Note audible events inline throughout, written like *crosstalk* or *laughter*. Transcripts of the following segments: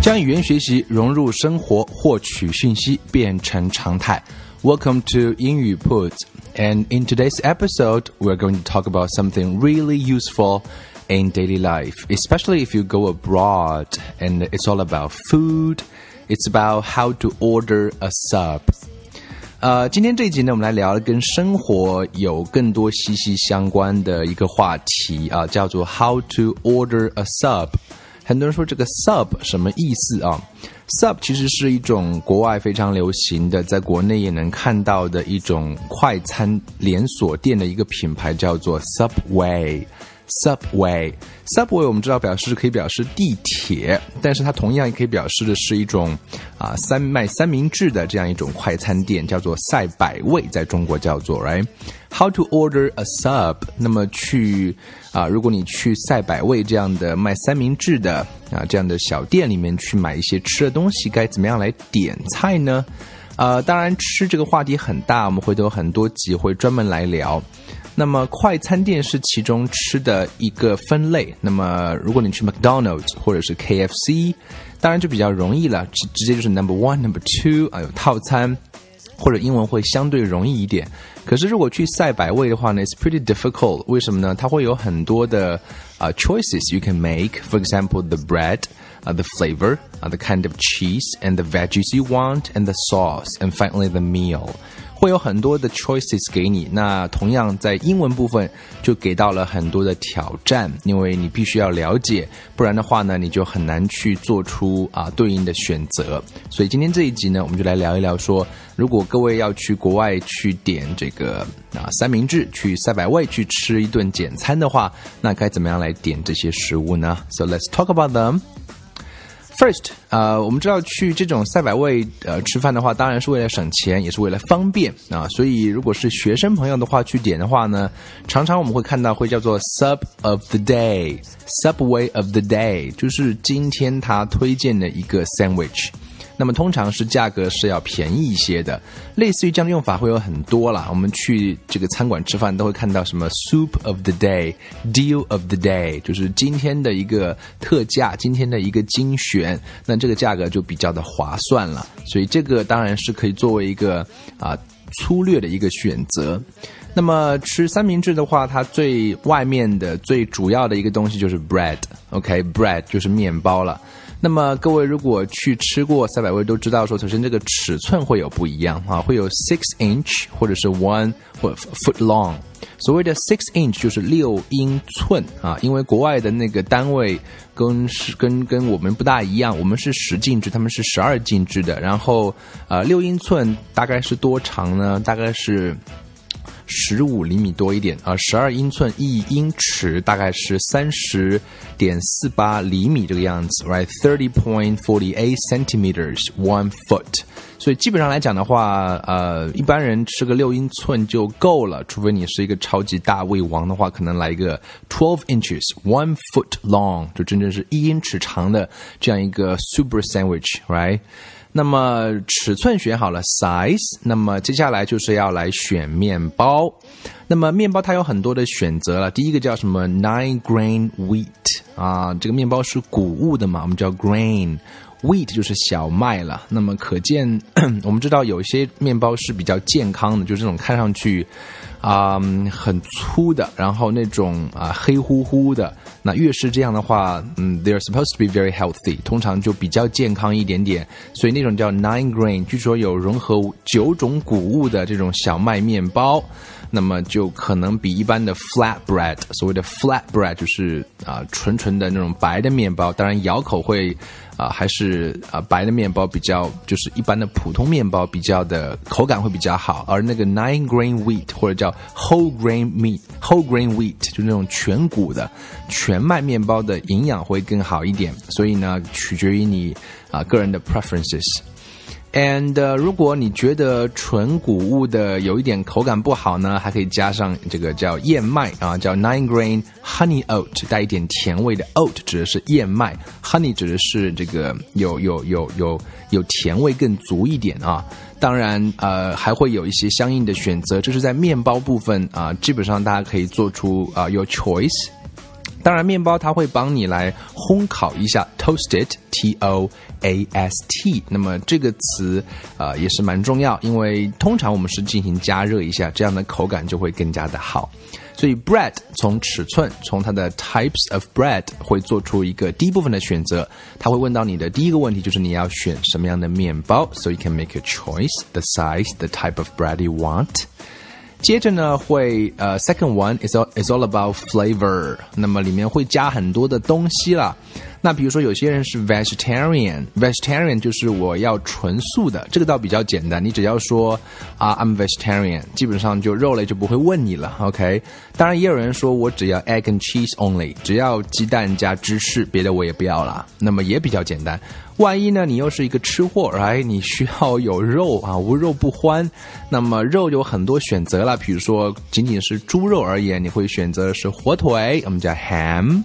将语言学习融入生活，获取讯息变成常态。Welcome to 英语 Puts, and in today's episode, we're going to talk about something really useful in daily life, especially if you go abroad and it's all about food. It's about how to order a sub. 呃，今天这一集呢，我们来聊跟生活有更多息息相关的一个话题啊，叫做 How to order a sub。很多人说这个 sub 什么意思啊？sub 其实是一种国外非常流行的，在国内也能看到的一种快餐连锁店的一个品牌，叫做 Subway。 Subway，Subway 我们知道表示可以表示地铁，但是它同样也可以表示的是一种啊三卖三明治的这样一种快餐店，叫做赛百味，在中国叫做 right？How to order a sub？那么去啊，如果你去赛百味这样的卖三明治的啊这样的小店里面去买一些吃的东西，该怎么样来点菜呢？呃，当然吃这个话题很大，我们会有很多集会专门来聊。那么快餐店是其中吃的一个分类。那么如果你去 McDonald's 或者是 KFC，当然就比较容易了，直直接就是 Number One、Number Two 啊，有套餐或者英文会相对容易一点。可是如果去赛百味的话呢，It's pretty difficult。为什么呢？它会有很多的啊 choices you can make. For example, the bread, uh, the flavor, uh, the kind of cheese, and the veggies you want, and the sauce, and finally the meal. 会有很多的 choices 给你，那同样在英文部分就给到了很多的挑战，因为你必须要了解，不然的话呢，你就很难去做出啊对应的选择。所以今天这一集呢，我们就来聊一聊说，如果各位要去国外去点这个啊三明治，去赛百味去吃一顿简餐的话，那该怎么样来点这些食物呢？So let's talk about them. First，呃，我们知道去这种赛百味呃吃饭的话，当然是为了省钱，也是为了方便啊。所以如果是学生朋友的话去点的话呢，常常我们会看到会叫做 Sub of the Day，Subway of the Day，就是今天他推荐的一个 sandwich。那么通常是价格是要便宜一些的，类似于这样的用法会有很多啦。我们去这个餐馆吃饭都会看到什么 soup of the day、deal of the day，就是今天的一个特价，今天的一个精选，那这个价格就比较的划算了。所以这个当然是可以作为一个啊粗略的一个选择。那么吃三明治的话，它最外面的最主要的一个东西就是 bread，OK，bread 就是面包了。那么各位如果去吃过赛百味，都知道说，首先这个尺寸会有不一样啊，会有 six inch 或者是 one 或 foot long。所谓的 six inch 就是六英寸啊，因为国外的那个单位跟是跟跟我们不大一样，我们是十进制，他们是十二进制的。然后呃，六英寸大概是多长呢？大概是。十五厘米多一点啊，十二英寸一英尺大概是三十点四八厘米这个样子，right？Thirty point forty eight centimeters one foot。所以基本上来讲的话，呃，一般人吃个六英寸就够了，除非你是一个超级大胃王的话，可能来一个 twelve inches one foot long，就真正是一英尺长的这样一个 super sandwich，right？那么尺寸选好了 size，那么接下来就是要来选面包。那么面包它有很多的选择了，第一个叫什么 nine grain wheat 啊，这个面包是谷物的嘛，我们叫 grain，wheat 就是小麦了。那么可见 *coughs* 我们知道有些面包是比较健康的，就是这种看上去。啊，很粗的，然后那种啊黑乎乎的，那越是这样的话，嗯，they're supposed to be very healthy，通常就比较健康一点点。所以那种叫 nine grain，据说有融合九种谷物的这种小麦面包。那么就可能比一般的 flat bread，所谓的 flat bread 就是啊纯纯的那种白的面包，当然咬口会啊还是啊白的面包比较，就是一般的普通面包比较的口感会比较好，而那个 nine grain wheat 或者叫 whole grain meat，whole grain wheat 就是那种全谷的全麦面包的营养会更好一点，所以呢取决于你啊个人的 preferences。And、如果你觉得纯谷物的有一点口感不好呢，还可以加上这个叫燕麦啊，叫 nine grain honey oat，带一点甜味的 oat 指的是燕麦，honey 指的是这个有有有有有甜味更足一点啊。当然，呃，还会有一些相应的选择，就是在面包部分啊，基本上大家可以做出啊 Your choice。当然，面包它会帮你来烘烤一下，toast it，t o a s t。那么这个词啊也是蛮重要，因为通常我们是进行加热一下，这样的口感就会更加的好。所以 bread 从尺寸，从它的 types of bread 会做出一个第一部分的选择。他会问到你的第一个问题就是你要选什么样的面包，so you can make a choice the size, the type of bread you want. 接着呢，会呃，second one is all is all about flavor。那么里面会加很多的东西了。那比如说有些人是 vegetarian，vegetarian 就是我要纯素的，这个倒比较简单，你只要说啊，I'm vegetarian，基本上就肉类就不会问你了。OK，当然也有人说我只要 egg and cheese only，只要鸡蛋加芝士，别的我也不要了。那么也比较简单。万一呢，你又是一个吃货，哎，你需要有肉啊，无肉不欢。那么肉有很多选择了，比如说仅仅是猪肉而言，你会选择的是火腿，我们叫 ham。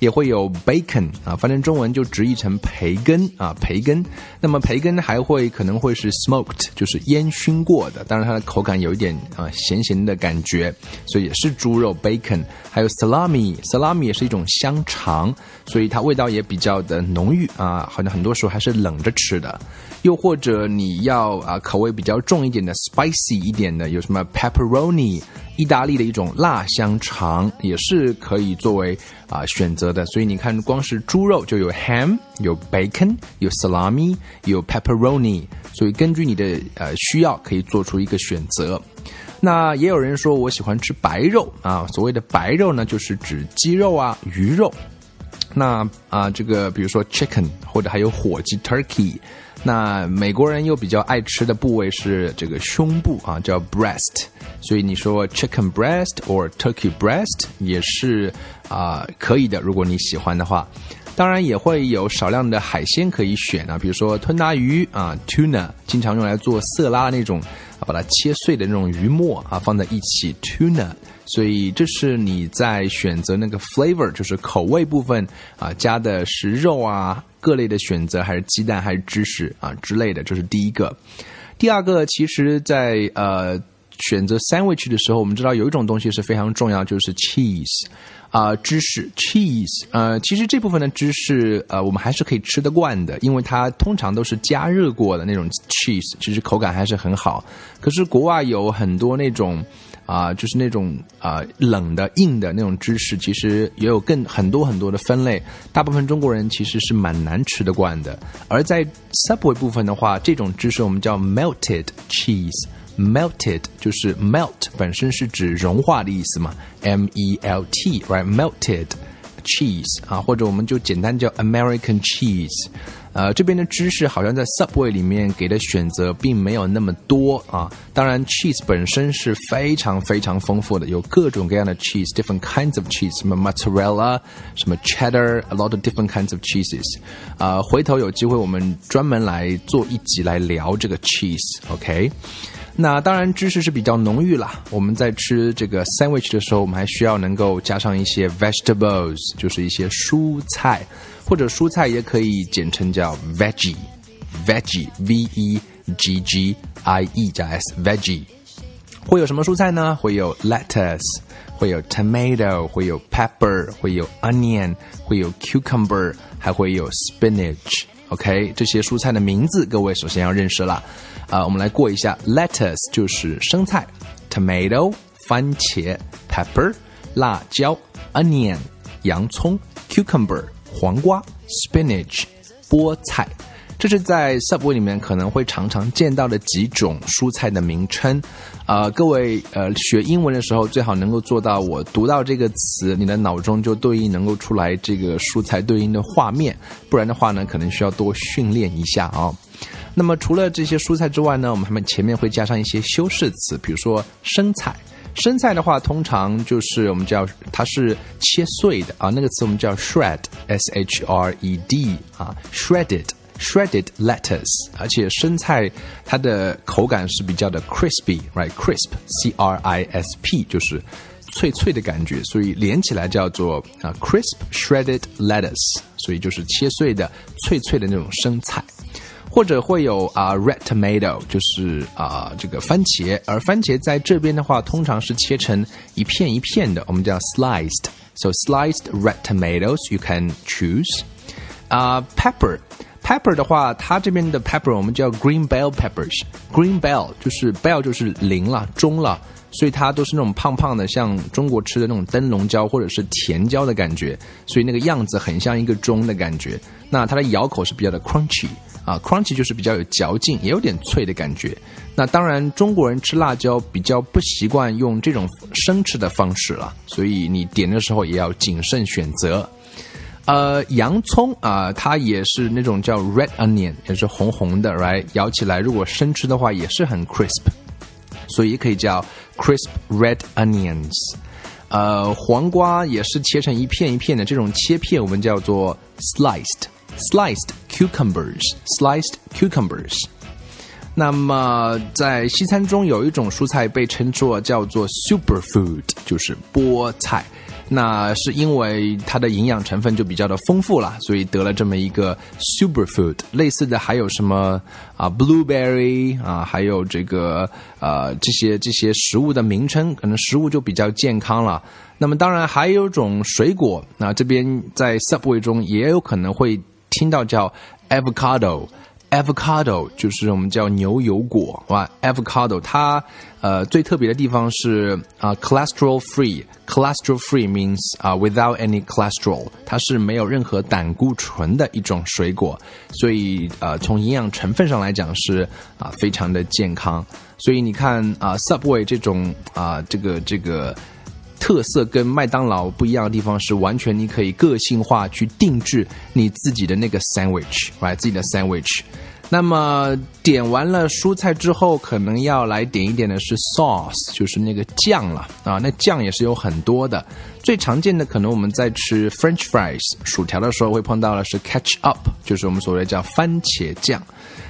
也会有 bacon 啊，翻成中文就直译成培根啊，培根。那么培根还会可能会是 smoked，就是烟熏过的，当然它的口感有一点啊咸咸的感觉，所以也是猪肉 bacon。还有 salami，salami 也是一种香肠，所以它味道也比较的浓郁啊，好像很多时候还是冷着吃的。又或者你要啊口味比较重一点的 spicy 一点的，有什么 pepperoni。意大利的一种辣香肠也是可以作为啊选择的，所以你看，光是猪肉就有 ham，有 bacon，有 salami，有 pepperoni，所以根据你的呃需要，可以做出一个选择。那也有人说我喜欢吃白肉啊，所谓的白肉呢，就是指鸡肉啊、鱼肉。那啊，这个比如说 chicken 或者还有火鸡 turkey。那美国人又比较爱吃的部位是这个胸部啊，叫 breast，所以你说 chicken breast or turkey breast 也是啊可以的，如果你喜欢的话。当然也会有少量的海鲜可以选啊，比如说吞拿鱼啊，tuna，经常用来做色拉那种，把它切碎的那种鱼末啊，放在一起 tuna。所以这是你在选择那个 flavor，就是口味部分啊，加的是肉啊，各类的选择还是鸡蛋还是芝士啊之类的，这是第一个。第二个，其实，在呃选择 sandwich 的时候，我们知道有一种东西是非常重要，就是 cheese 啊，芝士 cheese。呃，其实这部分的芝士，呃，我们还是可以吃得惯的，因为它通常都是加热过的那种 cheese，其实口感还是很好。可是国外有很多那种。啊，就是那种啊冷的硬的那种芝士，其实也有更很多很多的分类。大部分中国人其实是蛮难吃得惯的。而在 Subway 部分的话，这种芝士我们叫 melted cheese cheese，melted 就是 melt 本身是指融化的意思嘛，M E L T，right？melted cheese 啊，或者我们就简单叫 American cheese。呃，这边的芝士好像在 Subway 里面给的选择并没有那么多啊。当然，cheese 本身是非常非常丰富的，有各种各样的 cheese，different kinds of cheese，什么 mozzarella，什么 cheddar，a lot of different kinds of cheeses。啊，回头有机会我们专门来做一集来聊这个 cheese，OK？ 那当然，芝士是比较浓郁啦。我们在吃这个 sandwich 的时候，我们还需要能够加上一些 vegetables，就是一些蔬菜。或者蔬菜也可以简称叫 veggie，veggie，v e g g i e 加 s，veggie。会有什么蔬菜呢？会有 lettuce，会有 tomato，会有 pepper，会有 onion，会有 cucumber，还会有 spinach。OK，这些蔬菜的名字，各位首先要认识了。啊，我们来过一下，lettuce 就是生菜，tomato 番茄，pepper 辣椒，onion 洋葱，cucumber。黄瓜 （spinach）、菠菜，这是在 Subway 里面可能会常常见到的几种蔬菜的名称。啊，各位呃学英文的时候最好能够做到，我读到这个词，你的脑中就对应能够出来这个蔬菜对应的画面，不然的话呢，可能需要多训练一下啊。那么除了这些蔬菜之外呢，我们还们前面会加上一些修饰词，比如说生菜。生菜的话，通常就是我们叫它是切碎的啊，那个词我们叫 shred，s h r e d 啊，shredded shredded lettuce，而且生菜它的口感是比较的 crispy，right？crisp，c r i s p 就是脆脆的感觉，所以连起来叫做啊 crisp shredded lettuce，所以就是切碎的脆脆的那种生菜。或者会有啊，red tomato，就是啊这个番茄，而番茄在这边的话，通常是切成一片一片的，我们叫 sliced。So sliced red tomatoes you can choose。啊，pepper，pepper 的话，它这边的 pepper 我们叫 green bell peppers。green bell 就是 bell 就是铃了，钟了，所以它都是那种胖胖的，像中国吃的那种灯笼椒或者是甜椒的感觉，所以那个样子很像一个钟的感觉。那它的咬口是比较的 crunchy。啊，crunchy 就是比较有嚼劲，也有点脆的感觉。那当然，中国人吃辣椒比较不习惯用这种生吃的方式了，所以你点的时候也要谨慎选择。呃，洋葱啊，它也是那种叫 red onion，也是红红的，right？咬起来如果生吃的话也是很 crisp，所以也可以叫 crisp red onions。呃，黄瓜也是切成一片一片的，这种切片我们叫做 sliced。Sliced cucumbers, sliced cucumbers。那么在西餐中有一种蔬菜被称作叫做 superfood，就是菠菜。那是因为它的营养成分就比较的丰富了，所以得了这么一个 superfood。类似的还有什么啊，blueberry 啊，还有这个呃这些这些食物的名称，可能食物就比较健康了。那么当然还有种水果，那这边在 Subway 中也有可能会。听到叫 avocado，avocado 就是我们叫牛油果，哇，avocado 它呃最特别的地方是啊 cholesterol free，cholesterol free means 啊 without any cholesterol，它是没有任何胆固醇的一种水果，所以呃从营养成分上来讲是啊非常的健康，所以你看啊 Subway 这种啊这个这个。特色跟麦当劳不一样的地方是，完全你可以个性化去定制你自己的那个 sandwich，right？自己的 sandwich。那么点完了蔬菜之后，可能要来点一点的是 sauce，就是那个酱了啊。那酱也是有很多的，最常见的可能我们在吃 French fries 薯条的时候会碰到的是 ketchup，就是我们所谓叫番茄酱。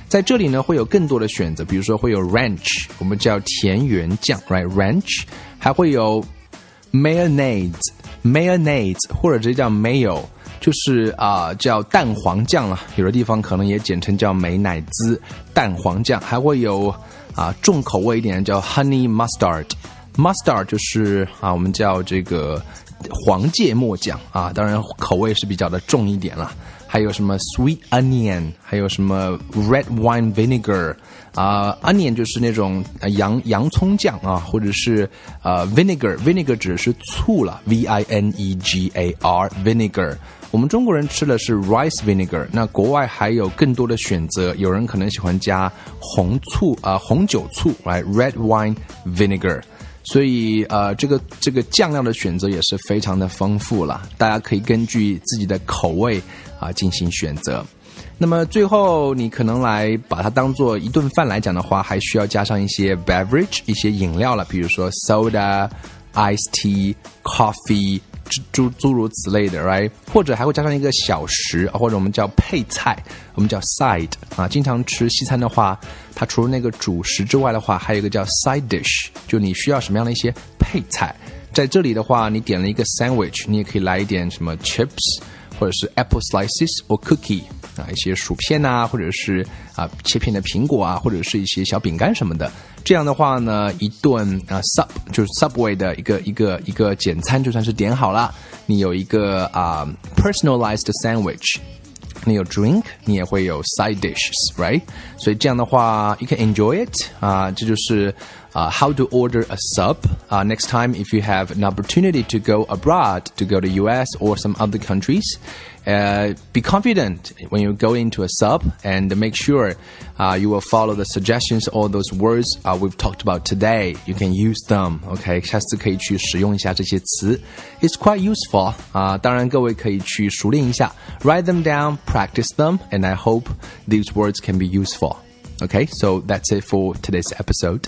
在这里呢会有更多的选择，比如说会有 ranch，我们叫田园酱，right？ranch 还会有。Mayonnaise，mayonnaise 或者直接叫 mayo，就是啊叫蛋黄酱了。有的地方可能也简称叫美乃滋蛋黄酱，还会有啊重口味一点叫 honey mustard，mustard 就是啊我们叫这个黄芥末酱啊，当然口味是比较的重一点了。还有什么 sweet onion，还有什么 red wine vinegar。啊，onion 就是那种洋洋葱酱啊，或者是呃 vinegar，vinegar 指的是醋了，v i n e g a r vinegar。我们中国人吃的是 rice vinegar，那国外还有更多的选择，有人可能喜欢加红醋啊，红酒醋来 red wine vinegar。所以呃，这个这个酱料的选择也是非常的丰富了，大家可以根据自己的口味啊进行选择。那么最后，你可能来把它当做一顿饭来讲的话，还需要加上一些 beverage，一些饮料了，比如说 soda、iced tea、coffee，诸诸如此类的，right？或者还会加上一个小食，或者我们叫配菜，我们叫 side 啊。经常吃西餐的话，它除了那个主食之外的话，还有一个叫 side dish，就你需要什么样的一些配菜。在这里的话，你点了一个 sandwich，你也可以来一点什么 chips。或者是 apple slices or cookie 啊，一些薯片呐，或者是啊切片的苹果啊，或者是一些小饼干什么的。这样的话呢，一顿啊 sub 就是 subway 的一个一个一个简餐就算是点好了。你有一个啊 personalized sandwich，你有 drink，你也会有 side dishes，right？所以这样的话，you can enjoy it 啊，这就是 uh, how to order a sub. Uh, next time, if you have an opportunity to go abroad, to go to US or some other countries, uh, be confident when you go into a sub and make sure uh, you will follow the suggestions or those words uh, we've talked about today. You can use them. OK，下次可以去使用一下这些词。It's quite useful 啊、当然各位可以去熟练一下，write them down, practice them, and I hope these words can be useful. Okay, so that's it for today's episode.